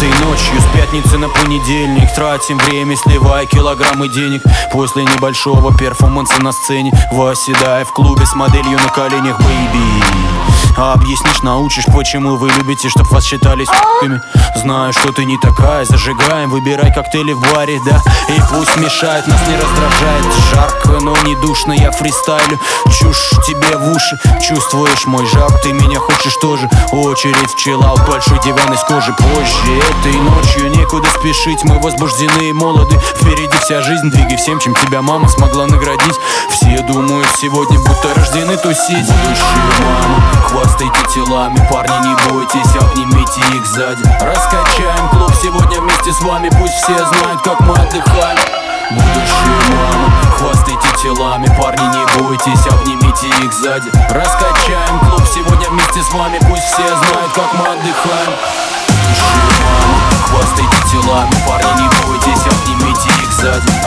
Этой ночью с пятницы на понедельник Тратим время, сливая килограммы денег. После небольшого перформанса на сцене Восседая в клубе с моделью на коленях, baby а объяснишь, научишь, почему вы любите, чтоб вас считали с**ками. Знаю, что ты не такая, зажигаем, выбирай коктейли в баре, да. И пусть мешает, нас не раздражает. Жарко, но не душно, я фристайлю. Чушь тебе в уши, чувствуешь мой жар. Ты меня хочешь тоже, очередь chill-out Большой диван из кожи. Позже Этой ночью некуда спешить, мы возбуждены и молоды. Впереди вся жизнь, двигай всем, чем тебя мама смогла наградить. Все думают сегодня, будто рождены тусить Будущая мама, хвастайте телами Парни, не бойтесь, обнимите их сзади. Раскачаем клуб сегодня вместе с вами Пусть все знают, как мы отдыхаем Будущая мама, хвастайте телами Парни, не бойтесь, обнимите их сзади. Раскачаем клуб сегодня вместе с вами Пусть все знают, как мы отдыхаем. Будущая мама, хвастайте телами Парни, не бойтесь, обнимите их сзади